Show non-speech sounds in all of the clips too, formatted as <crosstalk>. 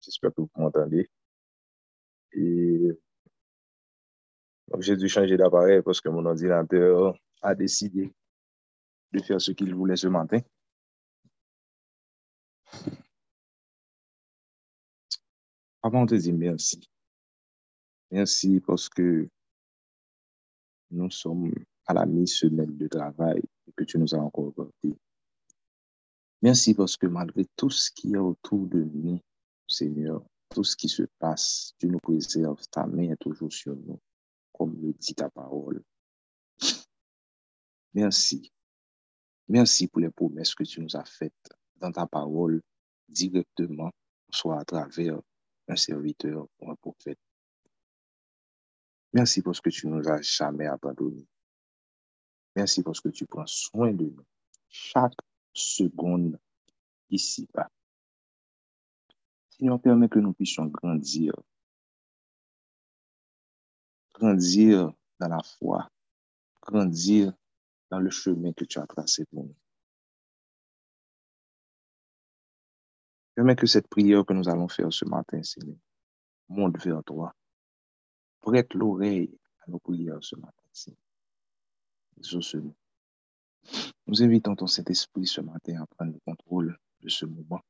J'espère que vous m'entendez. Et j'ai dû changer d'appareil parce que mon ordinateur a décidé de faire ce qu'il voulait ce matin. Avant, on te dit merci. Merci parce que nous sommes à la mi-semaine de travail et que tu nous as encore porté. Merci parce que malgré tout ce qui est autour de nous, Seigneur, tout ce qui se passe, tu nous préserves, ta main est toujours sur nous, comme le dit ta parole. Merci. Merci pour les promesses que tu nous as faites dans ta parole directement, soit à travers un serviteur ou un prophète. Merci parce que tu nous as jamais abandonnés. Merci parce que tu prends soin de nous chaque seconde ici-bas. Seigneur, permet que nous puissions grandir. Grandir dans la foi. Grandir dans le chemin que tu as tracé pour nous. Permets que cette prière que nous allons faire ce matin, Seigneur, monte vers toi. Prête l'oreille à nos prières ce matin, Seigneur. nous nous invitons ton Saint-Esprit ce matin à prendre le contrôle de ce moment,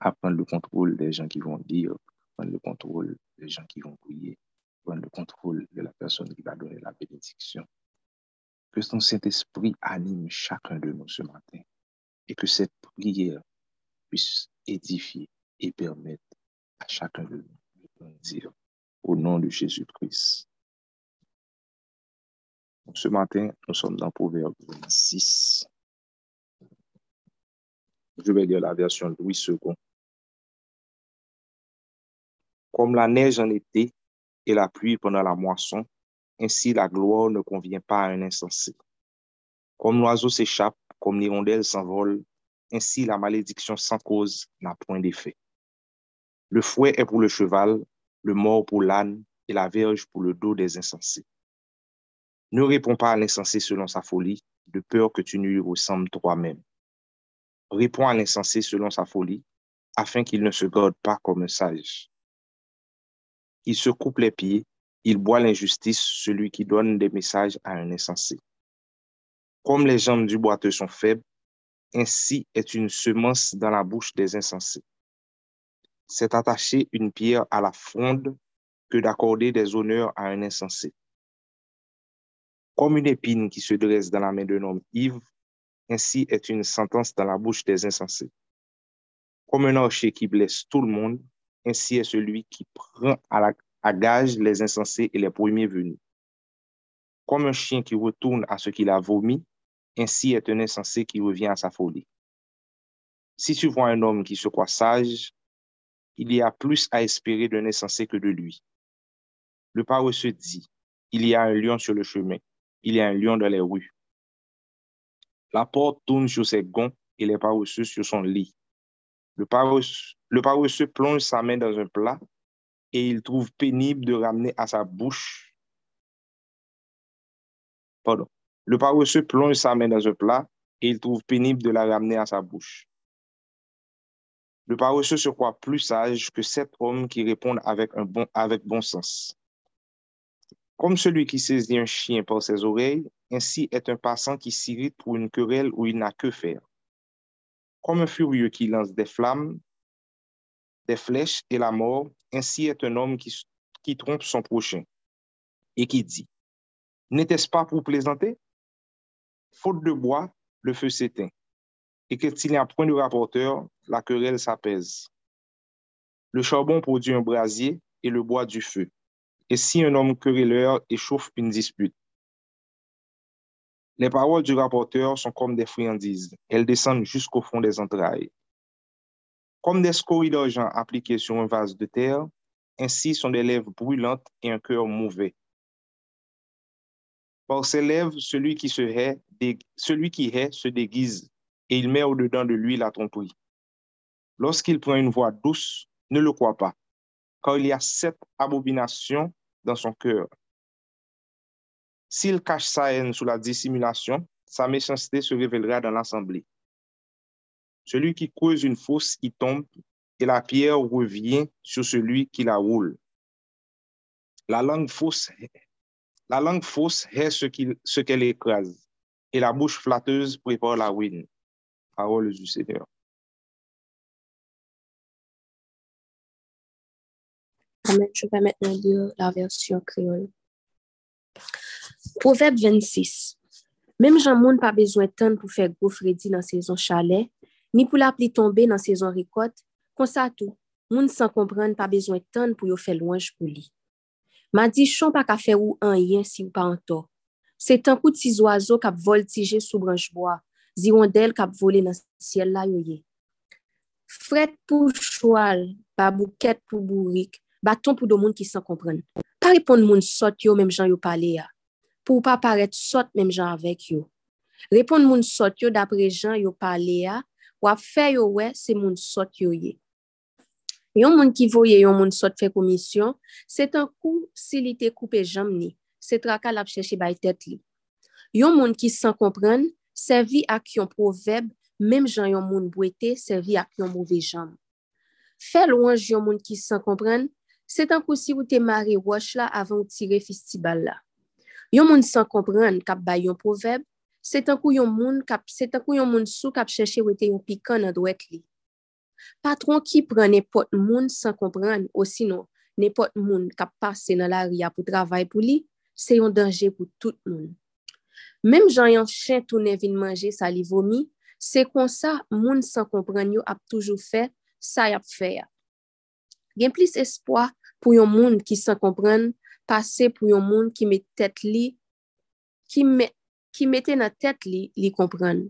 à prendre le contrôle des gens qui vont dire, prendre le contrôle des gens qui vont prier, prendre le contrôle de la personne qui va donner la bénédiction. Que ton Saint-Esprit anime chacun de nous ce matin et que cette prière puisse édifier et permettre à chacun de nous de grandir au nom de Jésus-Christ ce matin, nous sommes dans Proverbe 26. Je vais lire la version Louis II. Comme la neige en été et la pluie pendant la moisson, ainsi la gloire ne convient pas à un insensé. Comme l'oiseau s'échappe, comme l'hirondelle s'envole, ainsi la malédiction sans cause n'a point d'effet. Le fouet est pour le cheval, le mort pour l'âne et la verge pour le dos des insensés. Ne réponds pas à l'insensé selon sa folie, de peur que tu ne lui ressembles toi-même. Réponds à l'insensé selon sa folie, afin qu'il ne se garde pas comme un sage. Il se coupe les pieds, il boit l'injustice, celui qui donne des messages à un insensé. Comme les jambes du boiteux sont faibles, ainsi est une semence dans la bouche des insensés. C'est attacher une pierre à la fronde que d'accorder des honneurs à un insensé. Comme une épine qui se dresse dans la main d'un homme ivre, ainsi est une sentence dans la bouche des insensés. Comme un archer qui blesse tout le monde, ainsi est celui qui prend à, gage les insensés et les premiers venus. Comme un chien qui retourne à ce qu'il a vomi, ainsi est un insensé qui revient à sa folie. Si tu vois un homme qui se croit sage, il y a plus à espérer d'un insensé que de lui. Le paresseux dit, il y a un lion sur le chemin il y a un lion dans les rues. La porte tourne sur ses gonds et les paresseux sur son lit. Le paresseux, le plonge sa main dans un plat et il trouve pénible de ramener à sa bouche. Le paresseux plonge sa main dans un plat et il trouve pénible de la ramener à sa bouche. Le paresseux se croit plus sage que sept hommes qui répondent bon, avec bon sens. Comme celui qui saisit un chien par ses oreilles, ainsi est un passant qui s'irrite pour une querelle où il n'a que faire. Comme un furieux qui lance des flammes, des flèches et la mort, ainsi est un homme qui, qui trompe son prochain et qui dit, N'était-ce pas pour plaisanter? Faute de bois, le feu s'éteint. Et que s'il n'y a point de rapporteur, la querelle s'apaise. Le charbon produit un brasier et le bois du feu et si un homme querelleur échauffe une dispute. Les paroles du rapporteur sont comme des friandises. Elles descendent jusqu'au fond des entrailles. Comme des scories d'argent appliquées sur un vase de terre, ainsi sont des lèvres brûlantes et un cœur mauvais. Par ses lèvres, celui qui, se hait, celui qui hait se déguise et il met au-dedans de lui la tromperie. Lorsqu'il prend une voix douce, ne le crois pas, car il y a sept abominations dans son cœur. S'il cache sa haine sous la dissimulation, sa méchanceté se révélera dans l'assemblée. Celui qui creuse une fosse y tombe, et la pierre revient sur celui qui la roule. La langue fausse, la langue fausse est ce qu'elle écrase, et la bouche flatteuse prépare la ruine. Parole du Seigneur. Je vais maintenant lire la version créole. Proverbe 26. Même Jean Moun pas besoin de temps pour faire gros Freddy dans saison chalet, Ni pou la pli tombe nan sezon rikot, konsa tou, moun san kompren pa bezwen tan pou yo fe louanj pou li. Ma di chon pa ka fe ou an yen si ou pa an to. Se tan kout si zoazo kap voltije sou branjboa, zirondel kap vole nan siel la yoye. Fret pou choual, ba bouket pou bourik, baton pou do moun ki san kompren. Pa repon moun sot yo menm jan yo pale ya. Pou pa paret sot menm jan avek yo. Repon moun sot yo dapre jan yo pale ya, wap fè yo we, se moun sot yo ye. Yon moun ki voye yon moun sot fè komisyon, se tan kou si li te koupe jam ni, se traka lap chèche bay tèt li. Yon moun ki san kompren, servi ak yon proveb, mem jan yon moun bwete, servi ak yon mouve jam. Fè louanj yon moun ki san kompren, se tan kou si ou te mare wosh la avan ou tire fistibal la. Yon moun san kompren kap bay yon proveb, se tankou yon moun, kap, tankou yon moun sou kap chèche wè te yon pikan nan dwek li. Patron ki pran nepot moun san kompran, osinon nepot moun kap pase nan la ria pou travay pou li, se yon denje pou tout moun. Mem jan yon chen toune vin manje sa li vomi, se kon sa moun san kompran yo ap toujou fe, sa yap fe ya. Gen plis espoi pou yon moun ki san kompran, pase pou yon moun ki met tet li, ki met ki mette nan tet li li kompran.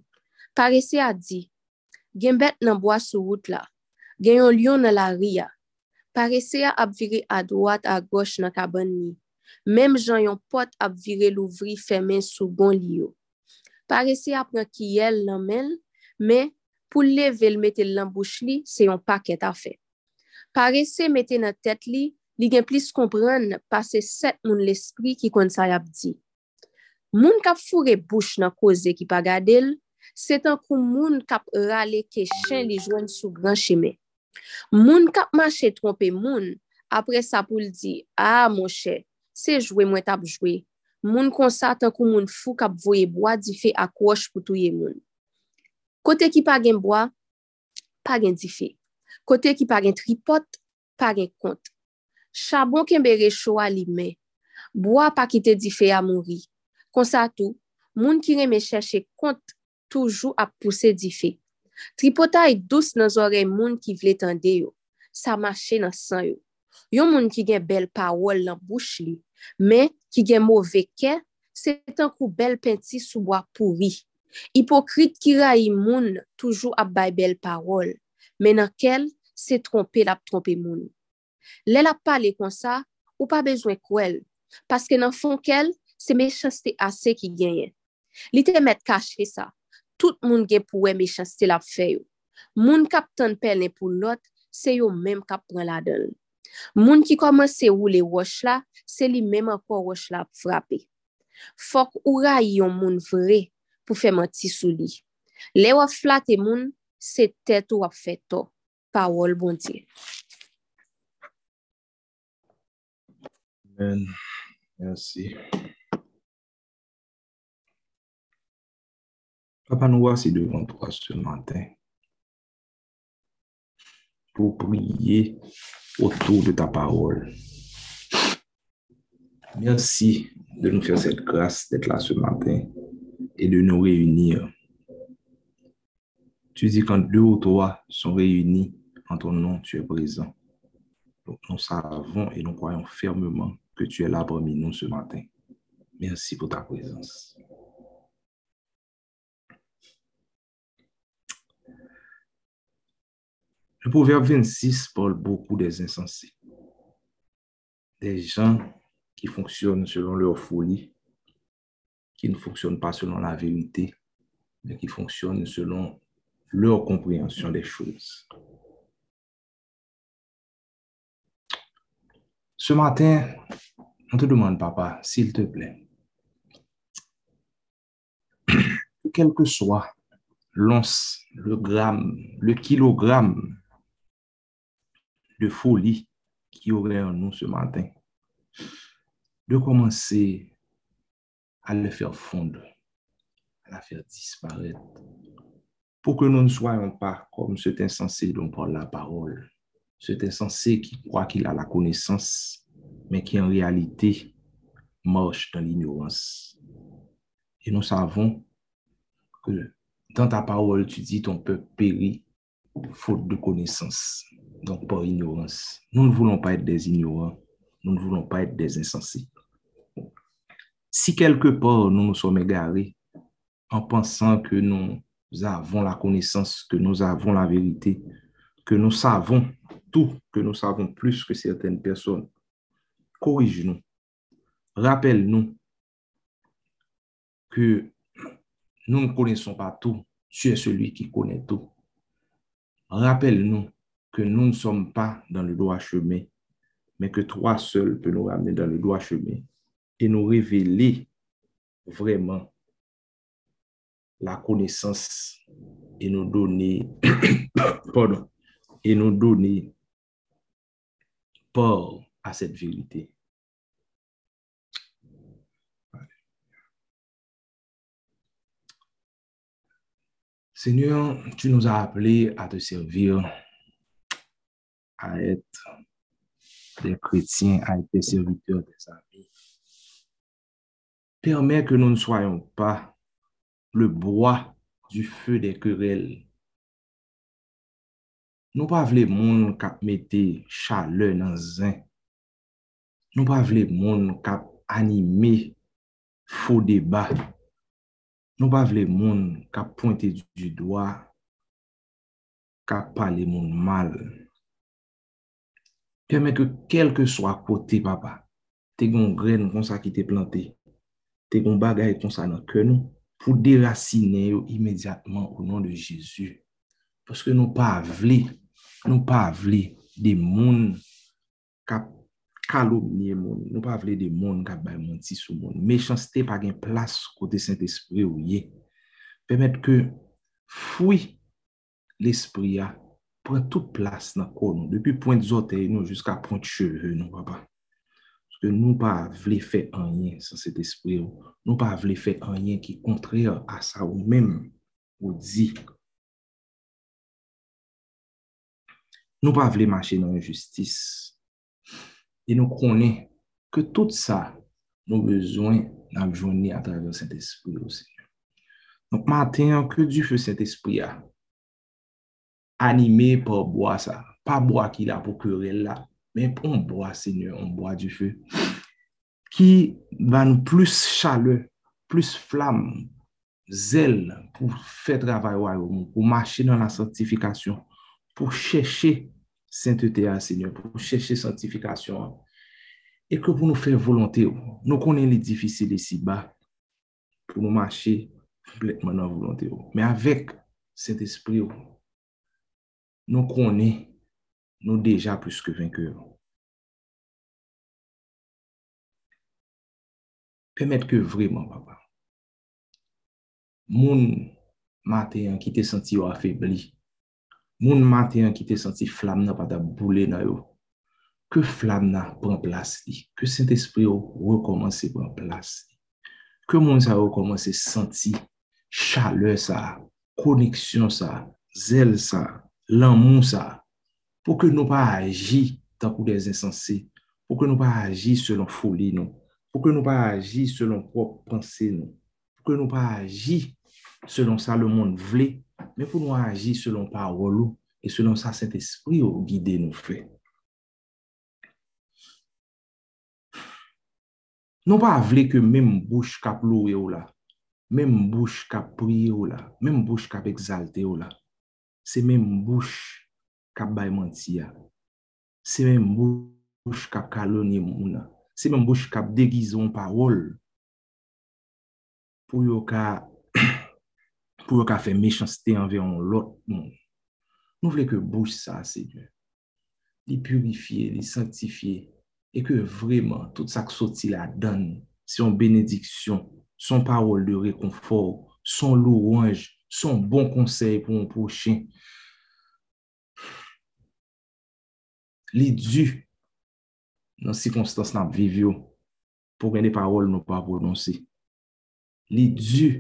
Parese a di, gen bet nan boa sou wout la, gen yon lion nan la ria. Parese a ap vire a dwat a goch nan kaban ni. Mem jan yon pot ap vire louvri femen sou bon li yo. Parese a pran ki yel nan men, men pou leve l mette nan bouch li, se yon paket a fe. Parese mette nan tet li, li gen plis kompran pase set moun l'esprit ki kon sa yap di. Moun kap fure bouch nan koze ki pa gade l, se tan kou moun kap rale ke chen li jwen sou gran cheme. Moun kap mache trompe moun, apre sa pou l di, a ah, moun che, se jwe mwen tap jwe. Moun konsa tan kou moun fou kap voye boa di fe akwosh pou touye moun. Kote ki pa gen boa, pa gen di fe. Kote ki pa gen tripot, pa gen kont. Chabon ken bere chowa li me. Boa pa kite di fe a mouri. Konsa tou, moun ki reme chèche kont toujou ap pousse di fe. Tripota e dous nan zore moun ki vle tende yo. Sa mache nan san yo. Yon moun ki gen bel pawol nan bouch li, men ki gen mou veke, se tan kou bel penti souboa pouri. Hipokrit ki rayi moun toujou ap bay bel pawol, men nan kel se trompe lap trompe moun. Lè la pale kon sa, ou pa bezwen kwel, paske nan fon kel, se mechaste ase ki genyen. Li te met kache sa, tout moun gen pou we mechanstè la fè yo. Moun kap tan pelen pou lot, se yo menm kap pran la don. Moun ki komanse ou le wosh la, se li menm anko wosh la frape. Fok ou ray yon moun vre pou fe manti sou li. Le wap flate moun, se tet wap fè to. Pawol bon diye. Amen. Merci. Papa, nous voici devant toi ce matin pour prier autour de ta parole. Merci de nous faire cette grâce d'être là ce matin et de nous réunir. Tu dis quand deux ou trois sont réunis en ton nom, tu es présent. Donc nous savons et nous croyons fermement que tu es là parmi nous ce matin. Merci pour ta présence. Le proverbe 26 parle beaucoup des insensés, des gens qui fonctionnent selon leur folie, qui ne fonctionnent pas selon la vérité, mais qui fonctionnent selon leur compréhension des choses. Ce matin, on te demande, papa, s'il te plaît, <clears throat> quel que soit l'once, le gramme, le kilogramme de folie qui aurait en nous ce matin, de commencer à le faire fondre, à la faire disparaître, pour que nous ne soyons pas comme cet insensé dont parle la parole, cet insensé qui croit qu'il a la connaissance, mais qui en réalité marche dans l'ignorance. Et nous savons que dans ta parole, tu dis ton peuple périt faute de connaissance, donc par ignorance. Nous ne voulons pas être des ignorants, nous ne voulons pas être des insensés. Si quelque part nous nous sommes égarés en pensant que nous avons la connaissance, que nous avons la vérité, que nous savons tout, que nous savons plus que certaines personnes, corrige-nous. Rappelle-nous que nous ne connaissons pas tout. Tu es celui qui connaît tout. Rappelle-nous que nous ne sommes pas dans le droit chemin, mais que toi seul peux nous ramener dans le droit chemin et nous révéler vraiment la connaissance et nous donner, <coughs> pardon, et nous donner port à cette vérité. Seigneur, tu nous as appelés à te servir, à être des chrétiens, à être des serviteurs des amis. Permets que nous ne soyons pas le bois du feu des querelles. Nou pa vle moun kap mette chale nan zin. Nou pa vle moun kap anime fo debat. Nou pa vle moun ka pointe du doa, ka pale moun mal. Permet ke kelke swa kote papa, te gon gren kon sa ki te plante, te gon bagay kon sa nan ke nou, pou derasine yo imediatman ou nan de Jezu. Paske nou pa vle, nou pa vle de moun ka pointe kalomniye moun, nou pa vle de moun kap bay moun ti sou moun. mechansite pa gen plas kote Saint-Esprit ou ye. pemet ke fwi l'esprit ya pren tout plas nan kon nou. Depi point zote nou, jiska point cheve nou, papa. Soke nou pa vle fe anyen san Saint-Esprit ou. Nou pa vle fe anyen ki kontre a sa ou men ou di. Nou pa vle mache nan justice, E nou konen ke tout sa nou bezwen nan jouni a travèl sènt espri ou sènyon. Nou maten an ke di fè sènt espri a animè pou boa sa. Pa boa ki la pou kure la, men pou an boa sènyon, an boa di fè. Ki van plus chale, plus flam, zel pou fè travay wè ou, pou mâche nan la santifikasyon, pou chèche sainteté à Seigneur, pour chercher sanctification. Et que pour nous faire volonté, nous connaissons les difficiles ici-bas, pour nous marcher complètement dans la volonté. Mais avec cet esprit, nous connaissons, nous déjà plus que vainqueurs. Permettre que vraiment, papa, mon matin qui te senti affaibli, moun maten ki te senti flam nan pata boule nan yo, ke flam nan pren plas li, ke sent espri yo rekomansi pren plas li, ke moun sa rekomansi senti chale sa, koneksyon sa, zel sa, lan moun sa, pou ke nou pa aji tankou des insansi, pou ke nou pa aji selon foli nou, pou ke nou pa aji selon prop pensi nou, pou ke nou pa aji selon sa le moun vle, Men pou nou aji selon parolou e selon sa sent espri ou guide nou fe. Nou pa avle ke menm bouch kap loue ou la, menm bouch kap priye ou la, menm bouch kap exalte ou la, se menm bouch kap baymantiya, se menm bouch kap kalonye mouna, se menm bouch kap degizon parol pou yo ka pou yo ka fe mechansite anveyon lot moun. Nou vle ke bouche sa, Seigneur. Li purifiye, li sanctifiye, e ke vreman tout sa ksoti la dan, son benediksyon, son parol de rekonfor, son louange, son bon konsey pou moun pochen. Li du nan sikonstans nan vivyo pou gen de parol nou pa prononsi. Li du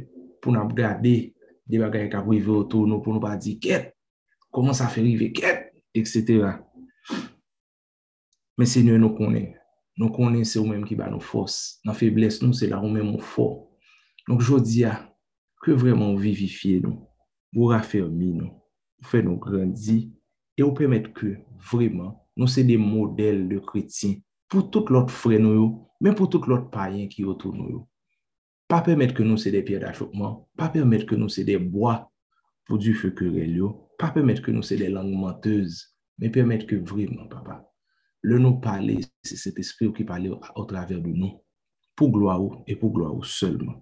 pou nan gade de bagay ka prive otou nou pou nou pa di ket, koman sa fe rive ket, etc. Men se nou nou konen, nou konen se ou menm ki ba nou fos, nan febles nou se la ou menm ou fo. Donk jodi ya, ke vreman vivifiye nou, ou rafermi nou, ou fe nou grandi, e ou pemet ke vreman nou se de model de kretien pou tout lot fre nou yo, men pou tout lot payen ki otou nou yo. Pa pemet ke nou se de pier d'achokman, pa pemet ke nou se de boa pou du fekurel yo, pa pemet ke nou se de lang menteuse, men pemet ke vreman, papa, le nou pale, se set espri ou ki pale ou traver de nou, pou gloa ou, e pou gloa ou selman.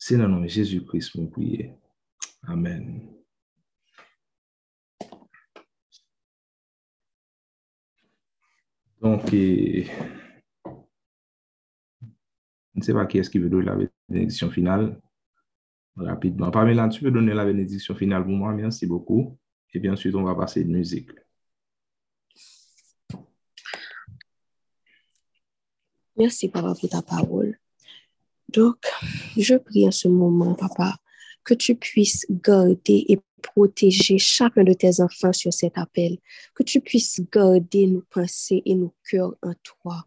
Se nan nou, Jésus Christ mou priye. Amen. Donc, je ne sais pas qui est-ce qui veut donner la bénédiction finale. Rapidement. Pamela, tu peux donner la bénédiction finale pour moi? Merci beaucoup. Et bien ensuite, on va passer une musique. Merci, papa, pour ta parole. Donc, je prie en ce moment, papa, que tu puisses garder et protéger chacun de tes enfants sur cet appel, que tu puisses garder nos pensées et nos cœurs en toi,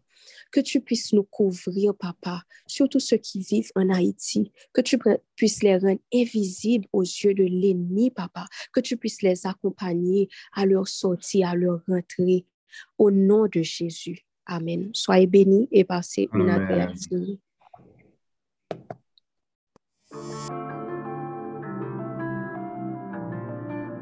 que tu puisses nous couvrir, papa, surtout ceux qui vivent en Haïti, que tu puisses les rendre invisibles aux yeux de l'ennemi, papa, que tu puisses les accompagner à leur sortie, à leur rentrée. Au nom de Jésus. Amen. Soyez bénis et passez une agréable.